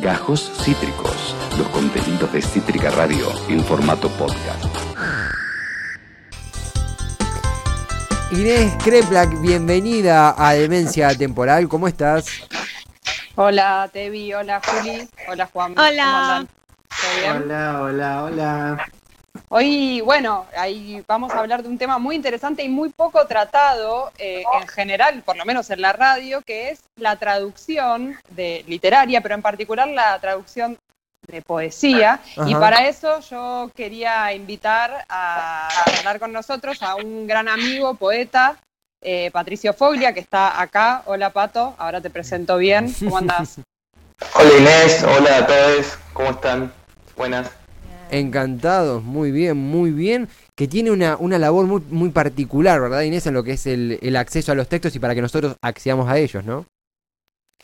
Gajos Cítricos, los contenidos de Cítrica Radio en formato podcast. Inés Kreplak, bienvenida a Demencia Temporal, ¿cómo estás? Hola Tevi, hola Juli, hola Juan. Hola. ¿Todo bien? Hola, hola, hola. Hoy, bueno, ahí vamos a hablar de un tema muy interesante y muy poco tratado eh, en general, por lo menos en la radio, que es la traducción de literaria, pero en particular la traducción de poesía. Y para eso yo quería invitar a hablar con nosotros a un gran amigo, poeta, eh, Patricio Foglia, que está acá. Hola Pato, ahora te presento bien. ¿Cómo andás? Hola Inés, hola a todos, ¿cómo están? Buenas. Encantados, muy bien, muy bien. Que tiene una, una labor muy, muy particular, ¿verdad, Inés? En lo que es el, el acceso a los textos y para que nosotros accedamos a ellos, ¿no?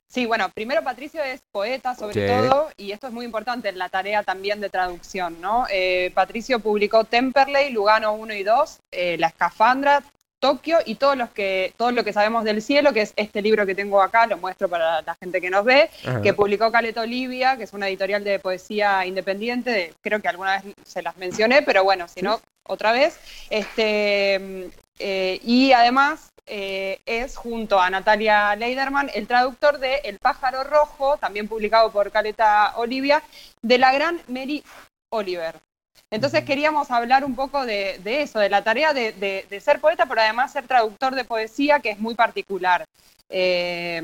Sí, bueno, primero Patricio es poeta sobre Sí. todo, y esto es muy importante en la tarea también de traducción, ¿no? Eh, Patricio publicó Temperley, Lugano 1 y 2, eh, La Escafandra, Tokio y todos los que, todo lo que sabemos del cielo, que es este libro que tengo acá, lo muestro para la gente que nos ve, Ajá. que publicó Caleta Olivia, que es una editorial de poesía independiente, de- creo que alguna vez se las mencioné, pero bueno, si no, otra vez. Este, eh, y además eh, es junto a Natalia Leiderman el traductor de El pájaro rojo, también publicado por Caleta Olivia, de la gran Mary Oliver. Entonces queríamos hablar un poco de, de eso, de la tarea de, de- de ser poeta, pero además ser traductor de poesía, que es muy particular. Eh,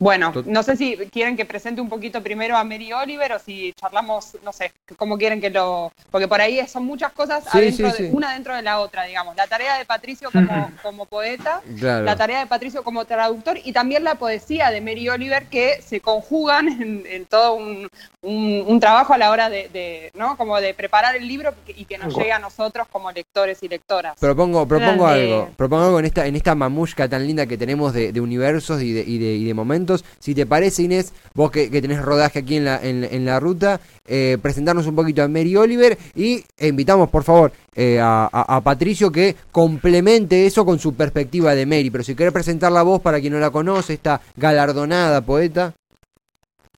bueno, no sé si quieren que presente un poquito primero a Mary Oliver o si charlamos, no sé, cómo quieren que lo... Porque por ahí son muchas cosas Sí, adentro sí, de- sí. una dentro de la otra, digamos. La tarea de Patricio como, como poeta, Claro. la tarea de Patricio como traductor y también la poesía de Mary Oliver que se conjugan en, en todo un, un- un trabajo a la hora de, de, ¿no? Como de preparar el libro y que nos llegue a nosotros como lectores y lectoras. Propongo, propongo Grande. algo, propongo algo en esta, en esta mamushka tan linda que tenemos de, de universos y de, y, de, y de momentos. Si te parece, Inés, vos que, que tenés rodaje aquí en la, en, en la ruta, eh, presentarnos un poquito a Mary Oliver y e invitamos, por favor, eh, a, a- a Patricio que complemente eso con su perspectiva de Mary. Pero si querés presentar la voz para quien no la conoce, esta galardonada poeta.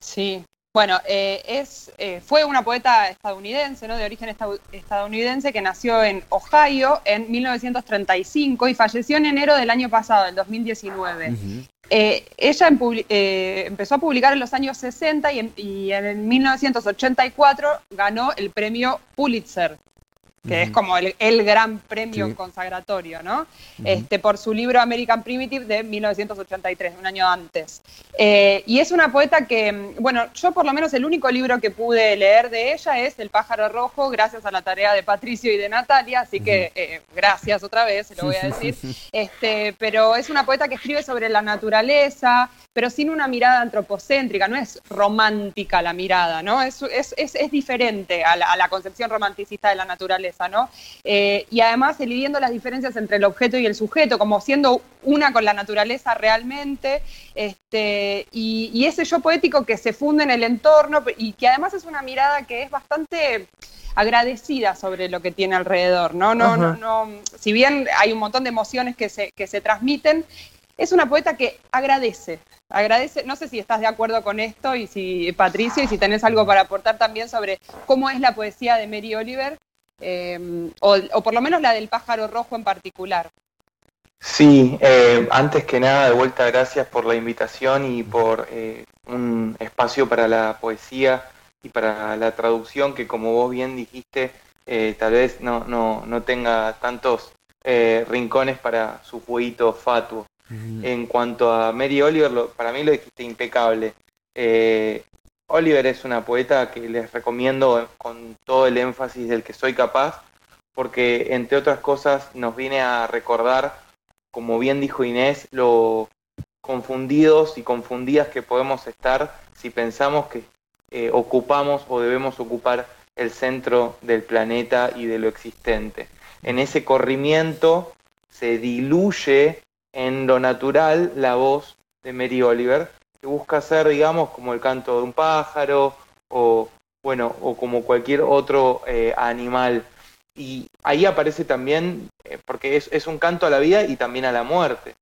Sí. Bueno, eh, es, eh, fue una poeta estadounidense, ¿no? De origen estadounidense que nació en Ohio en 1935 y falleció en enero del año pasado, del 2019. Eh, ella en publi- eh, empezó a publicar en los años 60 y en, y en 1984 ganó el premio Pulitzer, que es como el, el gran premio Sí. consagratorio, ¿no? este, por su libro American Primitive de 1983, un año antes. Eh, y es una poeta que, mm, bueno, yo por lo menos el único libro que pude leer de ella es El pájaro rojo, gracias a la tarea de Patricio y de Natalia, así que eh, gracias otra vez, se lo voy a decir. Este, pero es una poeta que escribe sobre la naturaleza, pero sin una mirada antropocéntrica, no es romántica la mirada, ¿no? Es, es, es, es diferente a la, a la concepción romanticista de la naturaleza, ¿no? Eh, y además elidiendo las diferencias entre el objeto y el sujeto, como siendo una con la naturaleza realmente, este, y, y ese yo poético que se funde en el entorno y que además es una mirada que es bastante agradecida sobre lo que tiene alrededor, ¿no? No, no, no, si bien hay un montón de emociones que se, que se transmiten, es una poeta que agradece, agradece, no sé si estás de acuerdo con esto y si Patricio y si tenés algo para aportar también sobre cómo es la poesía de Mary Oliver, eh, o, por lo menos la del pájaro rojo en particular. Sí, eh, antes que nada, de vuelta, gracias por la invitación y por eh, un espacio para la poesía y para la traducción que, como vos bien dijiste, tal vez no, no, no tenga tantos rincones para su jueguito fatuo. En cuanto a Mary Oliver, para mí lo dijiste impecable. Eh, Oliver es una poeta que les recomiendo con todo el énfasis del que soy capaz, porque entre otras cosas nos viene a recordar, como bien dijo Inés, lo confundidos y confundidas que podemos estar si pensamos que eh, ocupamos o debemos ocupar el centro del planeta y de lo existente. En ese corrimiento se diluye en lo natural la voz de Mary Oliver, que busca ser, digamos, como el canto de un pájaro o, bueno, o como cualquier otro eh, animal. Y ahí aparece también, eh, porque es, es un canto a la vida y también a la muerte,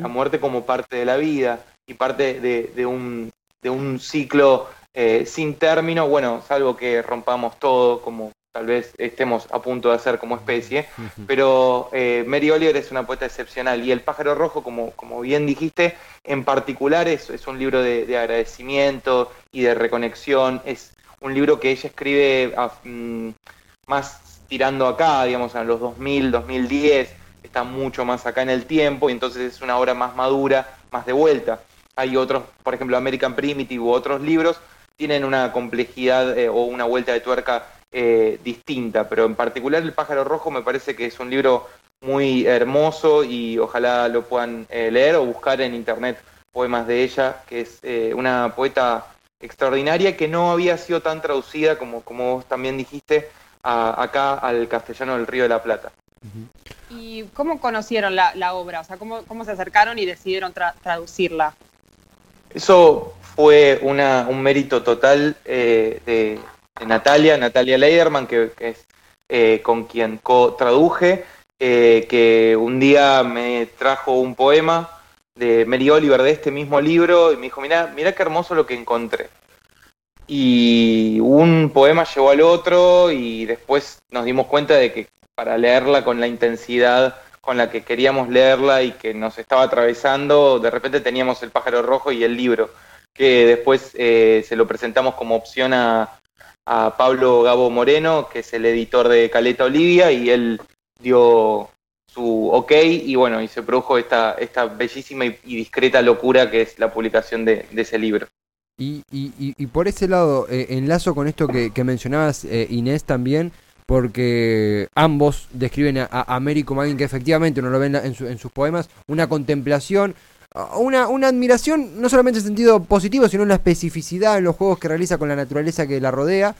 la muerte como parte de la vida y parte de, de un, de un ciclo eh, sin término, bueno, salvo que rompamos todo, como tal vez estemos a punto de hacer como especie, pero eh, Mary Oliver es una poeta excepcional. Y El pájaro rojo, como, como bien dijiste, en particular es, es un libro de, agradecimiento y de reconexión, es un libro que ella escribe mm, más tirando acá, digamos, a los 2000, 2010, está mucho más acá en el tiempo y entonces es una obra más madura, más de vuelta. Hay otros, por ejemplo, American Primitive u otros libros, tienen una complejidad eh, o una vuelta de tuerca eh, distinta, pero en particular El pájaro rojo me parece que es un libro muy hermoso y ojalá lo puedan eh, leer o buscar en internet poemas de ella, que es eh, una poeta extraordinaria que no había sido tan traducida como, como vos también dijiste acá al castellano del Río de la Plata. ¿Y cómo conocieron la, obra? O sea, ¿cómo, ¿cómo, se acercaron y decidieron traducirla? Eso fue una, un mérito total de, Natalia, Natalia Leiderman, que, es eh, con quien co-traduje, eh, que un día me trajo un poema de Mary Oliver de este mismo libro y me dijo, mira, mira qué hermoso lo que encontré. Y un poema llevó al otro y después nos dimos cuenta de que para leerla con la intensidad con la que queríamos leerla y que nos estaba atravesando, de repente teníamos el pájaro rojo y el libro, que después eh, se lo presentamos como opción a, a Pablo Gabo Moreno, que es el editor de Caleta Olivia, y él dio su ok y bueno, y se produjo esta, esta bellísima y, discreta locura que es la publicación de, ese libro. Y, y, por ese lado, eh, enlazo con esto que, mencionabas, eh, Inés, también, porque ambos describen a, Américo Magin, que efectivamente uno lo ve en sus poemas, una contemplación, una, una, admiración, no solamente en sentido positivo, sino en la especificidad en los juegos que realiza con la naturaleza que la rodea.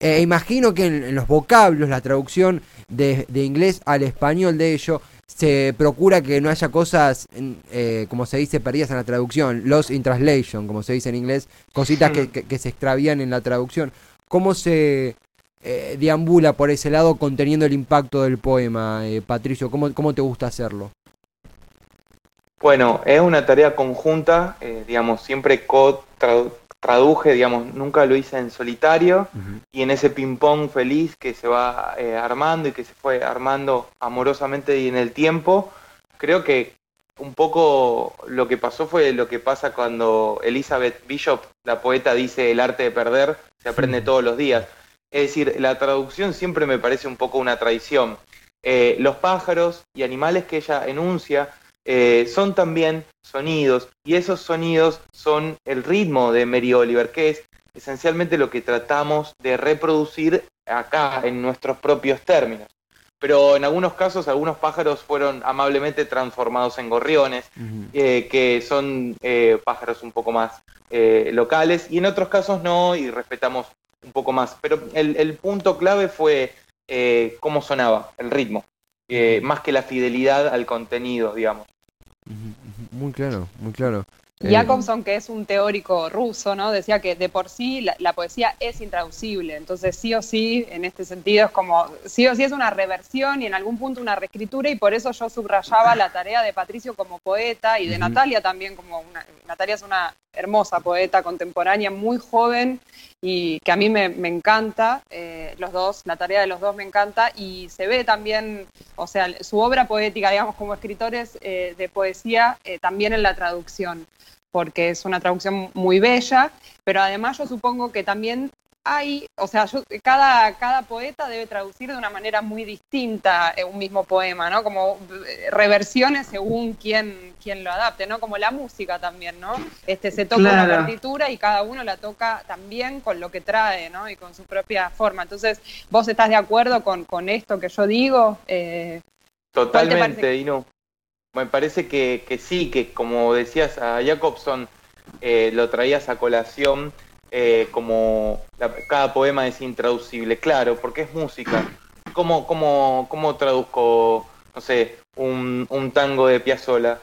E imagino que en, los vocablos, la traducción de, inglés al español de ello, se procura que no haya cosas, eh, como se dice, perdidas en la traducción, lost in translation, como se dice en inglés, cositas que, se extravían en la traducción. ¿Cómo se eh, deambula por ese lado conteniendo el impacto del poema, eh, Patricio? ¿Cómo, ¿Cómo te gusta hacerlo? Bueno, es una tarea conjunta, eh, digamos, siempre co-traduje, digamos, nunca lo hice en solitario y en ese ping-pong feliz que se va eh, armando y que se fue armando amorosamente y en el tiempo, creo que un poco lo que pasó fue lo que pasa cuando Elizabeth Bishop, la poeta, dice el arte de perder se aprende todos los días. Es decir, la traducción siempre me parece un poco una traición. Eh, los pájaros y animales que ella enuncia eh, son también sonidos y esos sonidos son el ritmo de Mary Oliver, que es esencialmente lo que tratamos de reproducir acá en nuestros propios términos. Pero en algunos casos algunos pájaros fueron amablemente transformados en gorriones, eh, que son eh, pájaros un poco más locales, y en otros casos no, y respetamos un poco más. Pero el, el punto clave fue cómo sonaba, el ritmo, más que la fidelidad al contenido, digamos. Muy claro, muy claro. Eh, Jacobson, que es un teórico ruso, ¿no? Decía que de por sí la, poesía es intraducible, entonces sí o sí, en este sentido, es como, sí o sí es una reversión y en algún punto una reescritura, y por eso yo subrayaba la tarea de Patricio como poeta y de Natalia también como una, Natalia es una hermosa poeta contemporánea, muy joven y que a mí me, encanta, eh, los dos, la tarea de los dos me encanta y se ve también, o sea, su obra poética, digamos, como escritores eh, de poesía, también en la traducción porque es una traducción muy bella, pero además yo supongo que también hay, o sea, cada, cada poeta debe traducir de una manera muy distinta un mismo poema, ¿no? Como eh, reversiones según quién, quién lo adapte, ¿no? Como la música también, ¿no? Este, se toca una partitura y cada uno la toca también con lo que trae, ¿no? Y con su propia forma. Entonces, ¿vos estás de acuerdo con, con esto que yo digo? Eh, Totalmente, y no. Me parece que, que sí, que como decías a Jacobson, eh, lo traías a colación eh, como cada poema es intraducible, claro, porque es música. ¿Cómo, cómo, cómo traduzco, no sé, un, un tango de Piazzolla?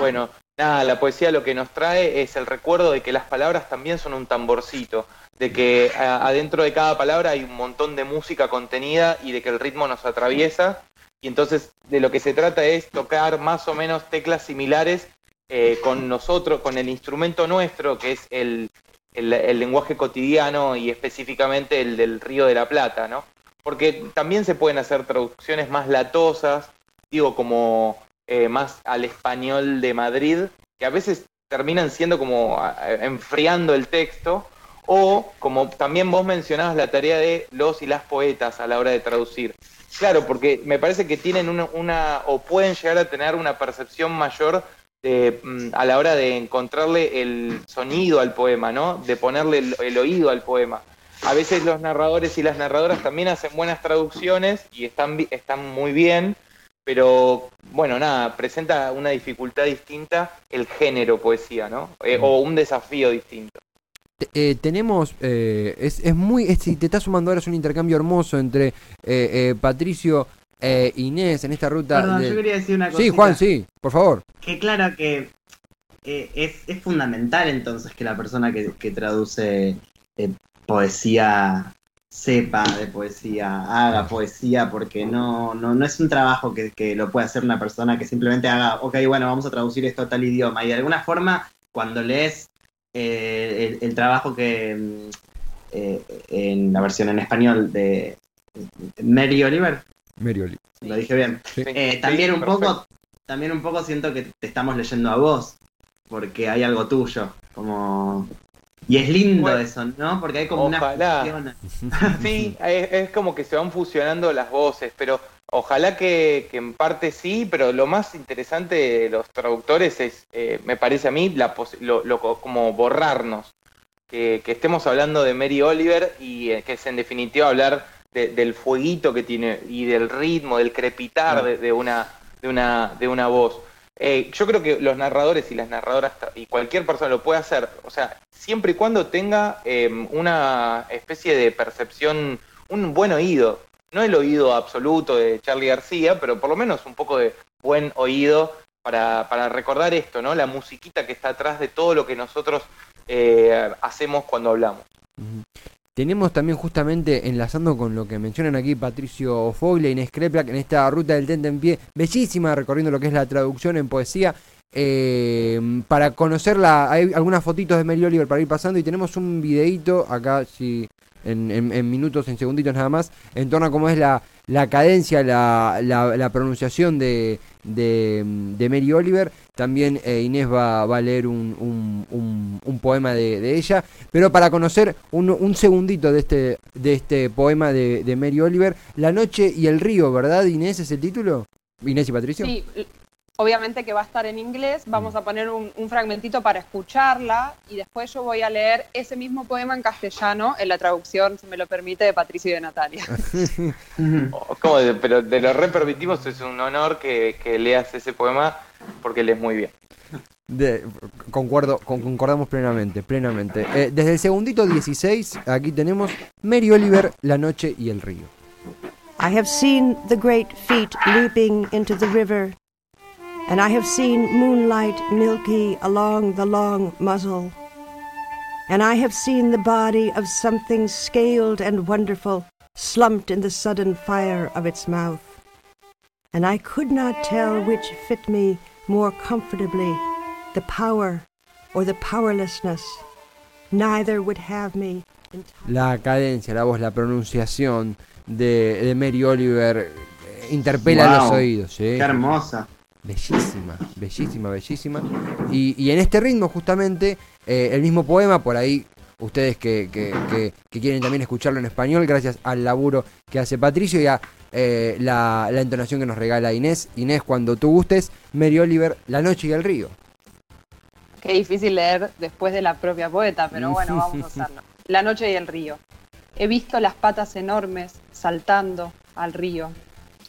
Bueno, nada, la poesía lo que nos trae es el recuerdo de que las palabras también son un tamborcito, de que adentro de cada palabra hay un montón de música contenida y de que el ritmo nos atraviesa y entonces de lo que se trata es tocar más o menos teclas similares eh, con nosotros, con el instrumento nuestro, que es el, el, lenguaje cotidiano y específicamente el del Río de la Plata, ¿no? Porque también se pueden hacer traducciones más latosas, digo, como eh, más al español de Madrid, que a veces terminan siendo como enfriando el texto, o como también vos mencionabas la tarea de los y las poetas a la hora de traducir. Claro, porque me parece que tienen una, o pueden llegar a tener una percepción mayor de, mm, a la hora de encontrarle el sonido al poema, ¿no? De ponerle el, oído al poema. A veces los narradores y las narradoras también hacen buenas traducciones y están, están muy bien, pero bueno, nada, presenta una dificultad distinta el género poesía, ¿no? Eh, o un desafío distinto. Eh, tenemos, eh, es, es, muy, si te estás sumando ahora es un intercambio hermoso entre Patricio e Inés en esta ruta. Perdón, yo quería decir una cosa. Sí, Juan, sí, por favor. Que claro que es, es, fundamental entonces que la persona que, que traduce poesía sepa de poesía, haga poesía, porque no, no, no es un trabajo que, que, lo puede hacer una persona que simplemente haga, ok, bueno, vamos a traducir esto a tal idioma. Y de alguna forma, cuando lees eh, el, trabajo que mm, eh, en la versión en español de Mary Oliver, Mary Oliver. Lo dije bien. Eh, también un poco, también un poco siento que te estamos leyendo a vos, porque hay algo tuyo, como y es lindo eso, ¿no? Porque hay como ojalá. una Sí, es, como que se van fusionando las voces, pero ojalá que, en parte sí, pero lo más interesante de los traductores es, eh, me parece a mí, la lo, como borrarnos. Que, estemos hablando de Mary Oliver y eh, que es en definitiva hablar del fueguito que tiene y del ritmo, del crepitar de, una, de, una, de una voz. Eh, yo creo que los narradores y las narradoras y cualquier persona lo puede hacer, o sea, siempre y cuando tenga em, una especie de percepción, un buen oído, no el oído absoluto de Charlie García, pero por lo menos un poco de buen oído para, para recordar esto, ¿no? La musiquita que está atrás de todo lo que nosotros eh, hacemos cuando hablamos. Tenemos también justamente, enlazando con lo que mencionan aquí Patricio Foglia y Inés en esta ruta del Tente en Pie, bellísima, recorriendo lo que es la traducción en poesía. Eh, para conocerla, hay algunas fotitos de Mary Oliver para ir pasando y tenemos un videito acá, si en, minutos, en segunditos nada más, en torno a cómo es la, la cadencia, la, la, pronunciación de, de, Mary Oliver. También eh, Inés va, va, a leer un, un, un, poema de, ella. Pero para conocer un, segundito de este, de este poema de, de Mary Oliver, La noche y el río, ¿verdad Inés es el título? Inés y Patricio. Sí, obviamente que va a estar en inglés, vamos a poner un, fragmentito para escucharla y después yo voy a leer ese mismo poema en castellano en la traducción, si me lo permite, de Patricio y de Natalia. Oh, ¿Cómo? Pero de lo re permitimos, es un honor que, leas ese poema porque lees muy bien. concuerdo, concordamos plenamente, plenamente. Eh, desde el segundito 16, aquí tenemos Mary Oliver, La Noche y el Río. I have seen the great feet leaping into the river and I have seen moonlight milky along the long muzzle, and I have seen the body of something scaled and wonderful slumped in the sudden fire of its mouth, and I could not tell which fit me more comfortably, the power or the powerlessness. Neither would have me. La cadencia, la voz, la pronunciación de, de Mary Oliver interpela wow, los oídos. ¿sí? Qué hermosa. Bellísima, bellísima, bellísima. Y, y en este ritmo, justamente, eh, el mismo poema, por ahí ustedes que, que, que, quieren también escucharlo en español, gracias al laburo que hace Patricio y a eh, la, la, entonación que nos regala Inés. Inés, cuando tú gustes, Mary Oliver, La Noche y el Río. Qué difícil leer después de la propia poeta, pero bueno, vamos a hacerlo. La Noche y el Río. He visto las patas enormes saltando al río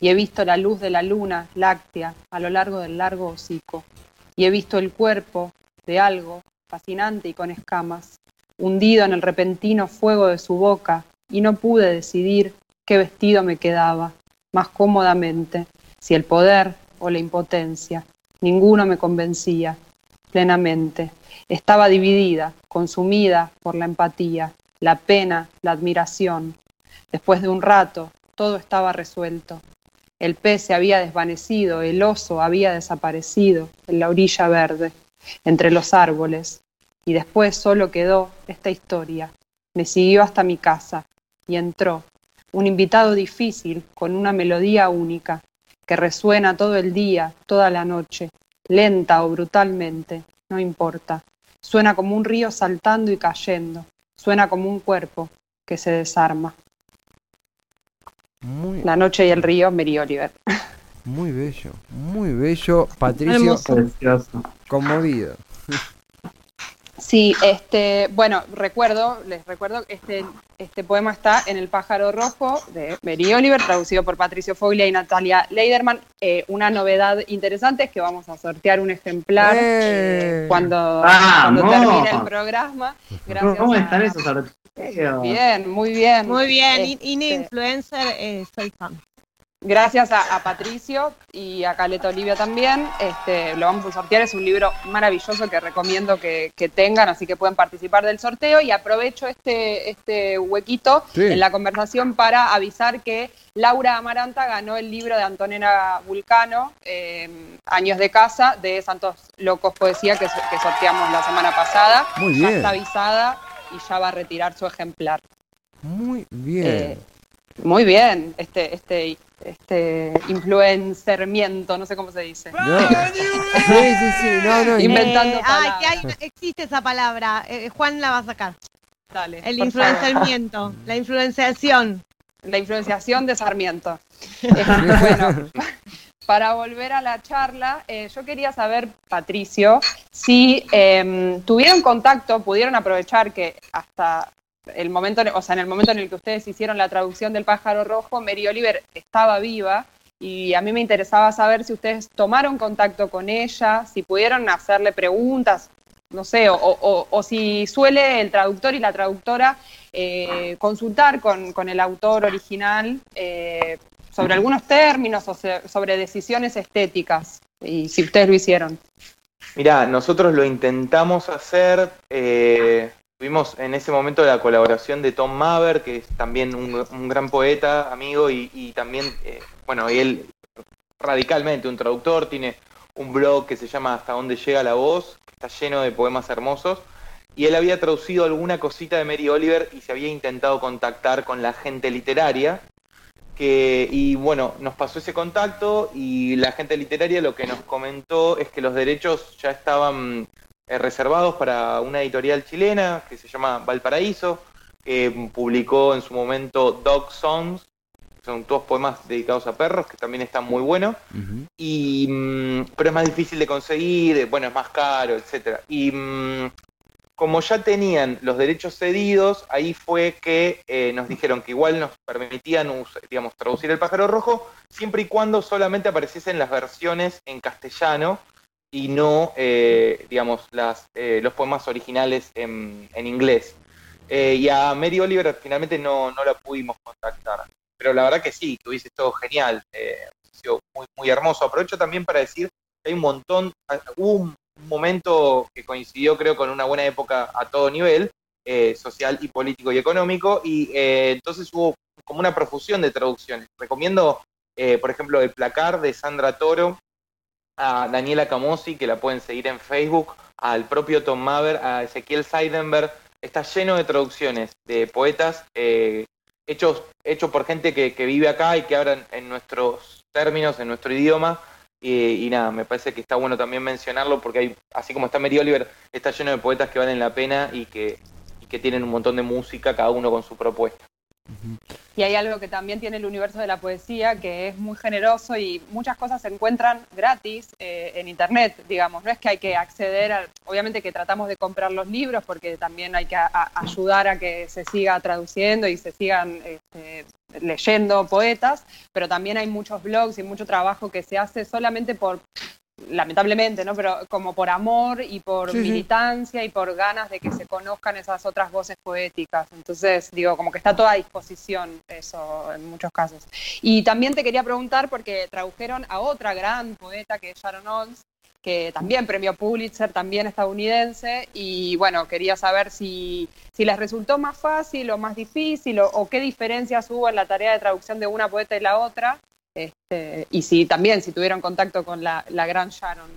y he visto la luz de la luna láctea a lo largo del largo hocico, y he visto el cuerpo de algo fascinante y con escamas, hundido en el repentino fuego de su boca, y no pude decidir qué vestido me quedaba, más cómodamente, si el poder o la impotencia. Ninguno me convencía plenamente. Estaba dividida, consumida por la empatía, la pena, la admiración. Después de un rato, todo estaba resuelto. El pez se había desvanecido, el oso había desaparecido en la orilla verde, entre los árboles. y después solo quedó esta historia. Me siguió hasta mi casa y entró, un invitado difícil con una melodía única, que resuena todo el día, toda la noche, lenta o brutalmente, no importa. Suena como un río saltando y cayendo, suena como un cuerpo que se desarma. Muy, La noche y el río, Mary Oliver. muy bello, muy bello. Patricio, conmovido. Sí, este, bueno, recuerdo, les recuerdo que este, este poema está en El pájaro rojo de Mary Oliver, traducido por Patricio Foglia y Natalia Leiderman. Eh, una novedad interesante es que vamos a sortear un ejemplar ¡Eh! eh, cuando, cuando termine el programa. Gracias ¿Cómo a- están esos sorteos? Bien, muy bien. Muy bien, Este, in- influencer, eh, soy fan. Gracias a, a Patricio y a Caleta Olivia también. Este, lo vamos a sortear. Es un libro maravilloso que recomiendo que, que tengan, así que pueden participar del sorteo. Y aprovecho este, este huequito Sí. en la conversación para avisar que Laura Amaranta ganó el libro de Antonella Vulcano, eh, Años de Casa, de Santos Locos Poesía, que, que sorteamos la semana pasada. Muy Ya bien. está avisada y ya va a retirar su ejemplar. Muy bien. Eh, muy bien, este, este, este influencermiento, no sé cómo se dice. No. Sí, sí, sí, no, no. Inventando Eh, ay, que hay- existe esa palabra. eh, Juan la va a sacar. Dale, El influenciamiento, la influenciación. La influenciación de Sarmiento. Este, bueno, para volver a la charla, eh, yo quería saber, Patricio, si em, tuvieron contacto, pudieron aprovechar que hasta el momento, o sea, en el momento en el que ustedes hicieron la traducción del pájaro rojo, Mary Oliver estaba viva y a mí me interesaba saber si ustedes tomaron contacto con ella, si pudieron hacerle preguntas, no sé, o, si suele el traductor y la traductora eh, consultar con, con el autor original eh, sobre algunos términos o sobre decisiones estéticas, y si ustedes lo hicieron. Mirá, nosotros lo intentamos hacer. eh, tuvimos en ese momento la colaboración de Tom Maver, que es también un, gran poeta, amigo, y, y también, eh, bueno, él radicalmente un traductor, tiene un blog que se llama Hasta dónde llega la voz, que está lleno de poemas hermosos. Y él había traducido alguna cosita de Mary Oliver y se había intentado contactar con la gente literaria. Que, y bueno, nos pasó ese contacto y la gente literaria lo que nos comentó es que los derechos ya estaban eh, reservados para una editorial chilena que se llama Valparaíso, que publicó en su momento Dog Songs, que son todos poemas dedicados a perros, que también están muy buenos y mm, pero es más difícil de conseguir, bueno, es más caro, etcétera. Y mm, como ya tenían los derechos cedidos, ahí fue que eh, nos dijeron que igual nos permitían, digamos, traducir el pájaro rojo, siempre y cuando solamente apareciesen las versiones en castellano y no, eh, digamos, eh, los poemas originales en, inglés. Y a Mary Oliver finalmente no, no la pudimos contactar. Pero la verdad que sí, que hubiese estado genial. ha sido muy, muy hermoso. Aprovecho también para decir que hay un montón, ah, un momento que coincidió creo con una buena época a todo nivel, eh, social y político y económico, y eh, entonces hubo como una profusión de traducciones. Recomiendo, eh, por ejemplo, el placar de Sandra Toro, a Daniela Camosi, que la pueden seguir en Facebook, al propio Tom Maver, a Ezequiel Seidenberg, está lleno de traducciones de poetas hechos, hechos por gente que, que vive acá y que hablan en nuestros términos, en nuestro idioma. Y, y nada, me parece que está bueno también mencionarlo porque hay, así como está Mary Oliver, está lleno de poetas que valen la pena y que, tienen un montón de música, cada uno con su propuesta. Y hay algo que también tiene el universo de la poesía, que es muy generoso y muchas cosas se encuentran gratis eh, en Internet, digamos. No es que hay que acceder, a, obviamente que tratamos de comprar los libros porque también hay que ayudar a que se siga traduciendo y se sigan este, leyendo poetas, pero también hay muchos blogs y mucho trabajo que se hace solamente por lamentablemente, ¿no? Pero como por amor y por Sí, sí. militancia y por ganas de que se conozcan esas otras voces poéticas. Entonces, digo, como que está toda a disposición eso en muchos casos. Y también te quería preguntar, porque tradujeron a otra gran poeta que es Sharon Olds, que también premio Pulitzer, también estadounidense, y bueno, quería saber si, si les resultó más fácil o más difícil, o, qué diferencias hubo en la tarea de traducción de una poeta y la otra, este, y si también, si tuvieron contacto con la, la gran Sharon.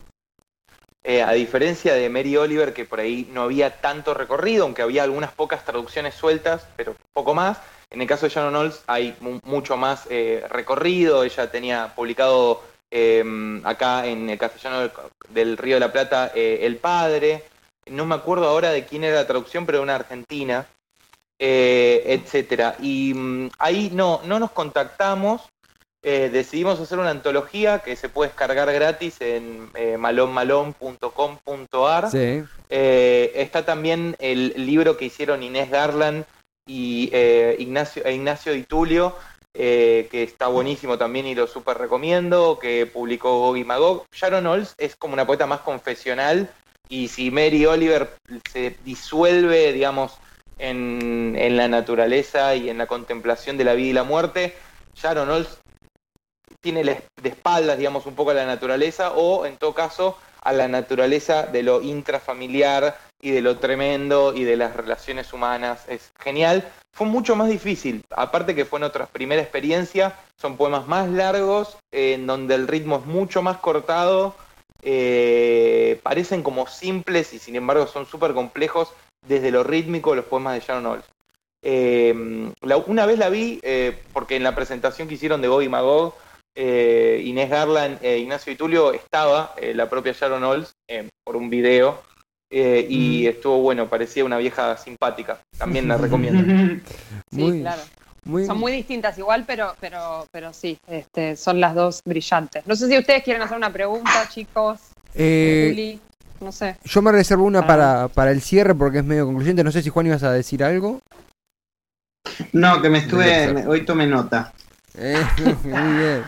Eh, a diferencia de Mary Oliver, que por ahí no había tanto recorrido, aunque había algunas pocas traducciones sueltas, pero poco más. En el caso de Shannon Knowles hay mucho más eh, recorrido. Ella tenía publicado em, acá en el castellano del, Río de la Plata eh, El Padre. No me acuerdo ahora de quién era la traducción, pero de una argentina, etcétera. Y mm, ahí no, no nos contactamos eh, decidimos hacer una antología que se puede descargar gratis en eh, malonmalon.com.ar. Eh, está también el libro que hicieron Inés Garland y eh, Ignacio, e Ignacio Di Tulio, que está buenísimo también y lo súper recomiendo, que publicó Gogi Magog. Sharon Olds es como una poeta más confesional y si Mary Oliver se disuelve, digamos, en, en la naturaleza y en la contemplación de la vida y la muerte, Sharon Olds tiene de espaldas, digamos, un poco a la naturaleza o, en todo caso, a la naturaleza de lo intrafamiliar y de lo tremendo y de las relaciones humanas. Es genial. Fue mucho más difícil, aparte que fue nuestra primera experiencia, son poemas más largos, en donde el ritmo es mucho más cortado, eh, parecen como simples y sin embargo son súper complejos desde lo rítmico los poemas de Sharon Olds. Eh, una vez la vi, eh, porque en la presentación que hicieron de Bobby Magog, eh, Inés Garland Ignacio Itulio estaba la propia Sharon Olds por un video y mm. estuvo bueno, parecía una vieja simpática. También la recomiendo. sí, claro. Son muy distintas igual, pero, pero, pero sí, este, son las dos brillantes. No sé si ustedes quieren hacer una pregunta, chicos. no sé. Yo me reservo una ah. para, para el cierre porque es medio concluyente. No sé si Juan ibas a decir algo. No, que me estuve, hoy tomé nota. Eh, muy bien.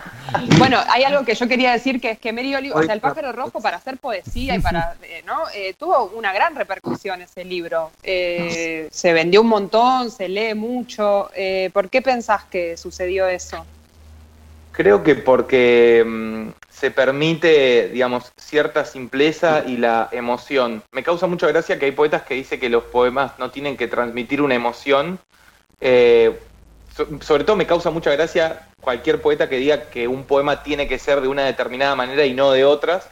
Bueno, hay algo que yo quería decir que es que Mary Oliver, o sea, El pájaro rojo para hacer poesía y para, eh, ¿no? Eh, tuvo una gran repercusión ese libro. se vendió un montón, se lee mucho. ¿Por qué pensás que sucedió eso? Creo que porque mm, se permite, digamos, cierta simpleza y la emoción. Me causa mucha gracia que hay poetas que dicen que los poemas no tienen que transmitir una emoción. Eh, sobre todo me causa mucha gracia cualquier poeta que diga que un poema tiene que ser de una determinada manera y no de otras.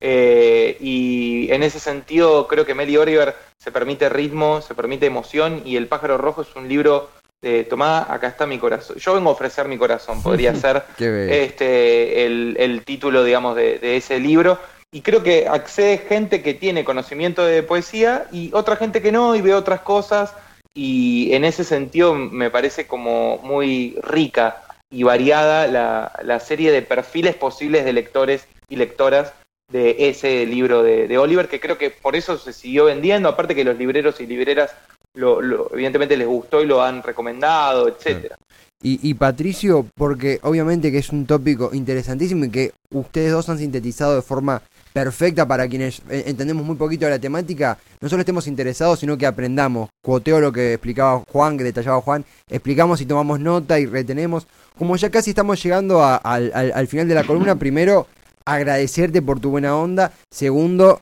Eh, y en ese sentido creo que Meli Oliver se permite ritmo, se permite emoción y El pájaro rojo es un libro de tomá, acá está mi corazón. Yo vengo a ofrecer mi corazón, podría ser este el, título, digamos, de, de ese libro. Y creo que accede gente que tiene conocimiento de poesía y otra gente que no y ve otras cosas y en ese sentido me parece como muy rica y variada la, serie de perfiles posibles de lectores y lectoras de ese libro de, Oliver, que creo que por eso se siguió vendiendo, aparte que los libreros y libreras lo, evidentemente les gustó y lo han recomendado, etcétera. Y, y, Patricio, porque obviamente que es un tópico interesantísimo y que ustedes dos han sintetizado de forma perfecta para quienes eh, entendemos muy poquito de la temática, no solo estemos interesados, sino que aprendamos. Cuoteo lo que explicaba Juan, que detallaba Juan, explicamos y tomamos nota y retenemos. Como ya casi estamos llegando al, final de la columna, primero, agradecerte por tu buena onda. Segundo,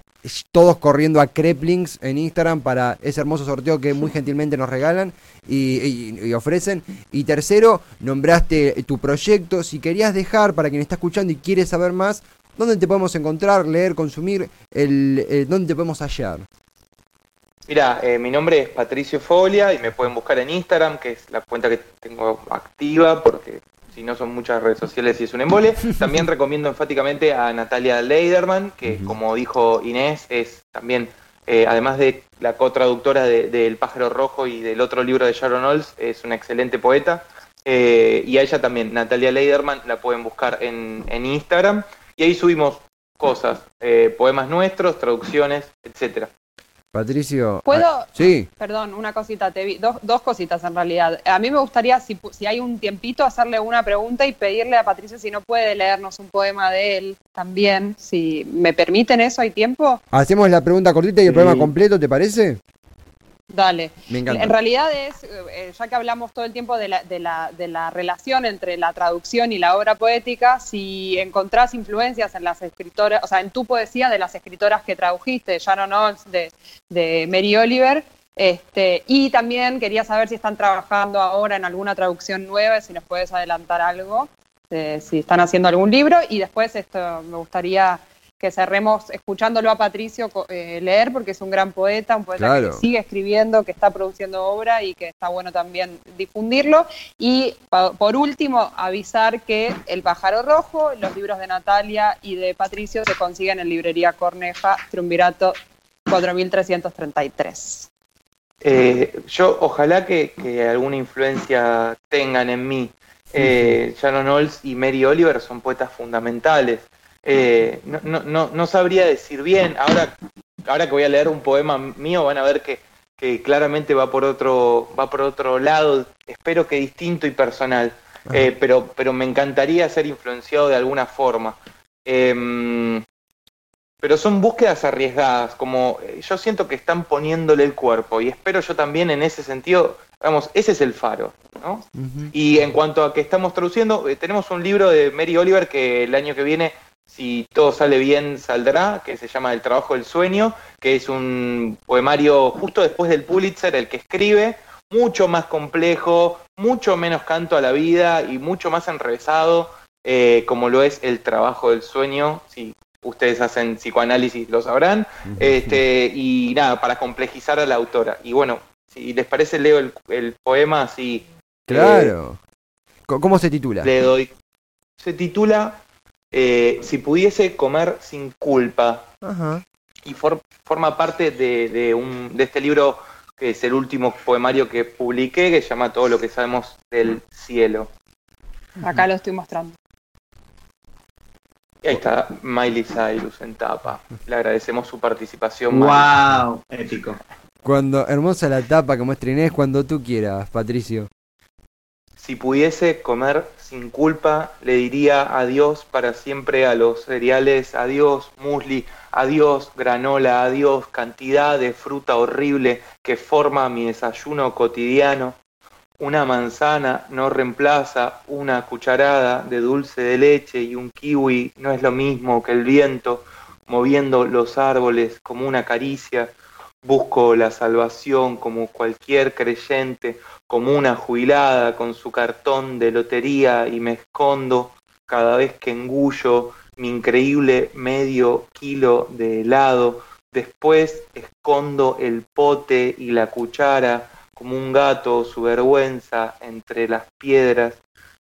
todos corriendo a Creplings en Instagram para ese hermoso sorteo que muy gentilmente nos regalan y, ofrecen. Y tercero, nombraste tu proyecto. Si querías dejar para quien está escuchando y quiere saber más, ¿Dónde te podemos encontrar, leer, consumir? El, ¿Dónde te podemos hallar? Mira, eh, mi nombre es Patricio Folia y me pueden buscar en Instagram, que es la cuenta que tengo activa, porque si no son muchas redes sociales y es un embole. También recomiendo enfáticamente a Natalia Leiderman, que como dijo Inés, es también, eh, además de la co-traductora de, El pájaro rojo y del otro libro de Sharon Olds, es una excelente poeta. Eh, y a ella también, Natalia Leiderman, la pueden buscar en, en Instagram. Y ahí subimos cosas, eh, poemas nuestros, traducciones, etcétera. Patricio. ¿Puedo? Ah, sí. Perdón, una cosita, te vi, dos, dos cositas en realidad. A mí me gustaría, si, si hay un tiempito, hacerle una pregunta y pedirle a Patricio si no puede leernos un poema de él también. Si me permiten eso, ¿hay tiempo? Hacemos la pregunta cortita y el poema completo, ¿te parece? Dale. En realidad es, eh, ya que hablamos todo el tiempo de la, de, la, de la, relación entre la traducción y la obra poética, si encontrás influencias en las escritoras, o sea, en tu poesía de las escritoras que tradujiste, Sharon Olds, de, de Mary Oliver, este, y también quería saber si están trabajando ahora en alguna traducción nueva, si nos puedes adelantar algo, si están haciendo algún libro, y después esto me gustaría que cerremos escuchándolo a Patricio eh, leer, porque es un gran poeta, un poeta Claro. que sigue escribiendo, que está produciendo obra y que está bueno también difundirlo. Y por último, avisar que El pájaro rojo, los libros de Natalia y de Patricio se consiguen en librería Corneja, Triunvirato 4333. Eh, yo ojalá que, que alguna influencia tengan en mí. Eh, Shannon Olds y Mary Oliver son poetas fundamentales. Eh, no, no, no, no sabría decir bien. Ahora, ahora que voy a leer un poema mío, van a ver que, que claramente va por otro, va por otro lado, espero que distinto y personal. Eh, pero, pero me encantaría ser influenciado de alguna forma. Em, pero son búsquedas arriesgadas, como eh, yo siento que están poniéndole el cuerpo y espero yo también en ese sentido, vamos, ese es el faro, ¿no? Y en cuanto a que estamos traduciendo, tenemos un libro de Mary Oliver que el año que viene, si todo sale bien, saldrá, que se llama El trabajo del sueño, que es un poemario justo después del Pulitzer, el que escribe, mucho más complejo, mucho menos canto a la vida y mucho más enrevesado, eh, como lo es El trabajo del sueño, si ustedes hacen psicoanálisis lo sabrán, este, y nada, para complejizar a la autora. Y bueno, si les parece, leo el, el poema así. Claro. Co- ¿Cómo se titula? Le doy. Se titula eh, Si pudiese comer sin culpa. Ajá. Y for- forma parte de, de un, de este libro que es el último poemario que publiqué, que se llama Todo lo que sabemos del cielo. Acá lo estoy mostrando. Y ahí está Miley Cyrus en tapa. Le agradecemos su participación. Miley. ¡Wow! Épico. Cuando, hermosa la tapa que muestra Inés, cuando tú quieras, Patricio. Si pudiese comer sin culpa, le diría adiós para siempre a los cereales, adiós musli, adiós granola, adiós cantidad de fruta horrible que forma mi desayuno cotidiano. Una manzana no reemplaza una cucharada de dulce de leche y un kiwi no es lo mismo que el viento moviendo los árboles como una caricia. Busco la salvación como cualquier creyente como una jubilada con su cartón de lotería y me escondo cada vez que engullo mi increíble medio kilo de helado. Después escondo el pote y la cuchara como un gato su vergüenza entre las piedras.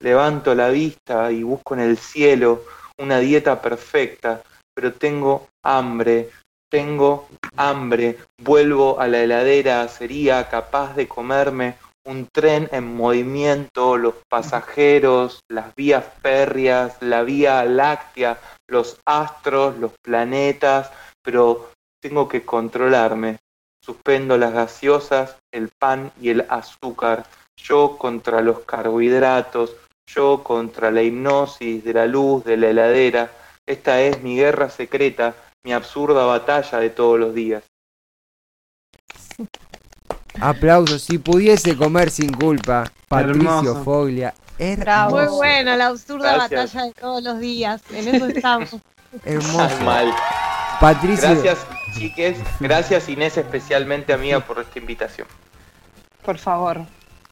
Levanto la vista y busco en el cielo una dieta perfecta, pero tengo hambre, tengo hambre. Vuelvo a la heladera, sería capaz de comerme un tren en movimiento, los pasajeros, las vías férreas, la vía láctea, los astros, los planetas, pero tengo que controlarme. Suspendo las gaseosas, el pan y el azúcar. Yo contra los carbohidratos, yo contra la hipnosis de la luz de la heladera. Esta es mi guerra secreta, mi absurda batalla de todos los días. Aplausos. Si pudiese comer sin culpa, Patricio Hermoso. Foglia. Hermoso. Muy buena, la absurda Gracias. batalla de todos los días. En eso estamos. Hermoso. Mal. Patricio. Gracias, chiques. Gracias, Inés, especialmente amiga, por esta invitación. Por favor.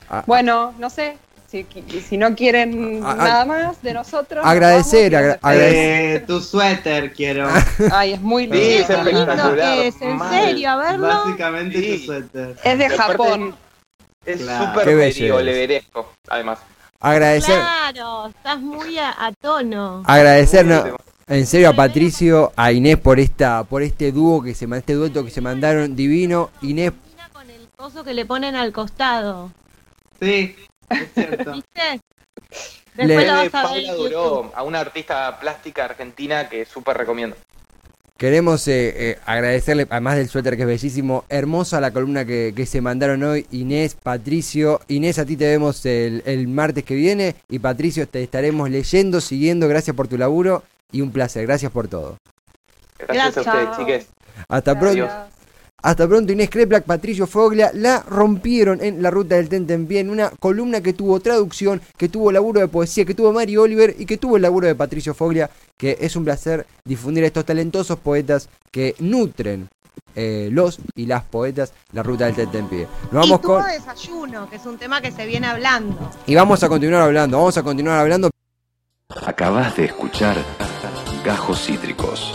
Ah, Bueno, no sé. Si, si no quieren nada más de nosotros. nos Agradecer, vamos y nos agra- despedimos. Eh, tu suéter quiero. Ay, es muy Sí, lindo. es Qué lindo espectacular, que es, en mal. serio, a verlo. Básicamente Sí. tu suéter. Es de Japón. Es Claro. súper es. leveresco, además. agradecer. Claro, estás muy a, a tono. Agradecer no, en serio a Patricio, a Inés por esta, por este dúo que se este dueto que se mandaron divino. Inés, con el coso que le ponen al costado. Sí, es cierto. ¿Viste? Le- Después lo de vas a ver Paula en YouTube. Duró, a una artista plástica argentina que súper recomiendo. queremos eh, eh, agradecerle, además del suéter que es bellísimo, hermosa la columna que, que se mandaron hoy, Inés, Patricio. Inés, a ti te vemos el, el martes que viene y Patricio te estaremos leyendo, siguiendo. Gracias por tu laburo y un placer. Gracias por todo. Gracias, Gracias. a ustedes, chiques. Hasta pronto. Hasta pronto, Inés Kreplak, Patricio Foglia, la rompieron en la ruta del Tentempié, en una columna que tuvo traducción, que tuvo laburo de poesía, que tuvo Mari Oliver y que tuvo el laburo de Patricio Foglia, que es un placer difundir a estos talentosos poetas que nutren eh, los y las poetas la ruta del Tentempié. Nos Y vamos tuvo con... desayuno, que es un tema que se viene hablando. Y vamos a continuar hablando, vamos a continuar hablando. Acabas de escuchar Gajos Cítricos.